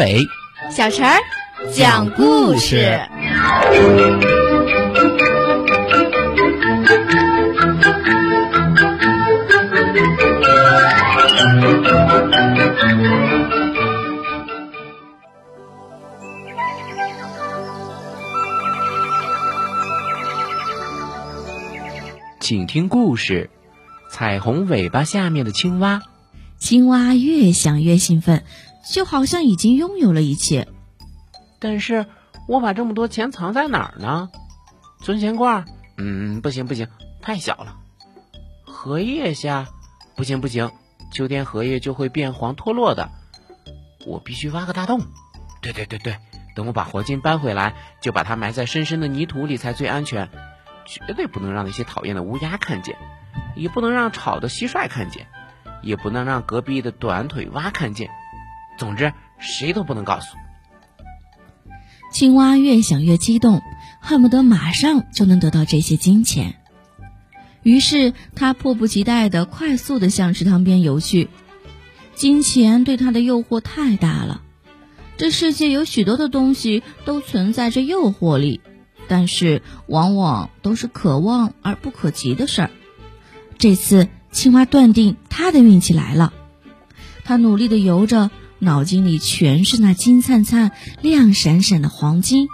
伟、小陈儿讲故事。请听故事：彩虹尾巴下面的青蛙。青蛙越想越兴奋，就好像已经拥有了一切。但是我把这么多钱藏在哪儿呢？存钱罐？嗯，不行不行，太小了。荷叶下？不行不行，秋天荷叶就会变黄脱落的。我必须挖个大洞。对对对对，等我把黄金搬回来，就把它埋在深深的泥土里才最安全。绝对不能让那些讨厌的乌鸦看见，也不能让吵的蟋蟀看见，也不能让隔壁的短腿蛙看见。总之，谁都不能告诉。青蛙越想越激动，恨不得马上就能得到这些金钱。于是，他迫不及待的、快速的向池塘边游去。金钱对他的诱惑太大了。这世界有许多的东西都存在着诱惑力。但是往往都是可望而不可及的事儿。这次青蛙断定他的运气来了，他努力的游着，脑筋里全是那金灿灿、亮闪闪的黄金。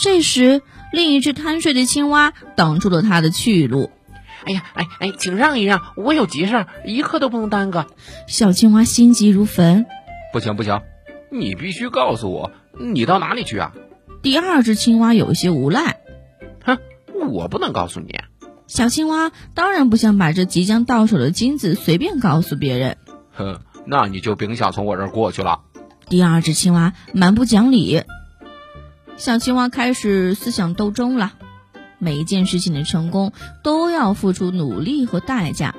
这时，另一只贪睡的青蛙挡住了他的去路。哎呀，哎哎，请让一让，我有急事，一刻都不能耽搁。小青蛙心急如焚。不行不行，你必须告诉我，你到哪里去啊？第二只青蛙有些无赖，哼，我不能告诉你。小青蛙当然不想把这即将到手的金子随便告诉别人。哼，那你就别想从我这儿过去了。第二只青蛙蛮不讲理。小青蛙开始思想斗争了。每一件事情的成功都要付出努力和代价。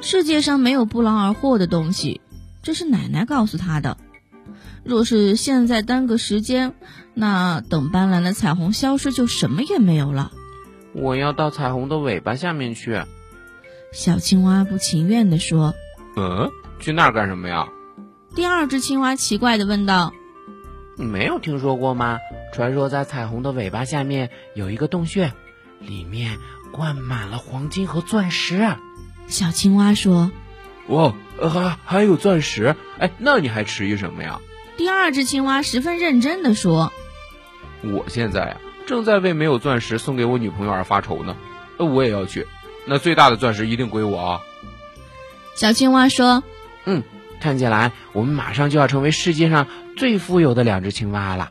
世界上没有不劳而获的东西，这是奶奶告诉他的。若是现在耽搁时间，那等斑斓的彩虹消失，就什么也没有了。我要到彩虹的尾巴下面去。小青蛙不情愿地说：“嗯，去那儿干什么呀？”第二只青蛙奇怪的问道：“你没有听说过吗？传说在彩虹的尾巴下面有一个洞穴，里面灌满了黄金和钻石。”小青蛙说：“哇，还还有钻石？哎，那你还迟疑什么呀？”第二只青蛙十分认真的说：“我现在呀，正在为没有钻石送给我女朋友而发愁呢。我也要去，那最大的钻石一定归我啊。”小青蛙说：“嗯，看起来我们马上就要成为世界上最富有的两只青蛙了。”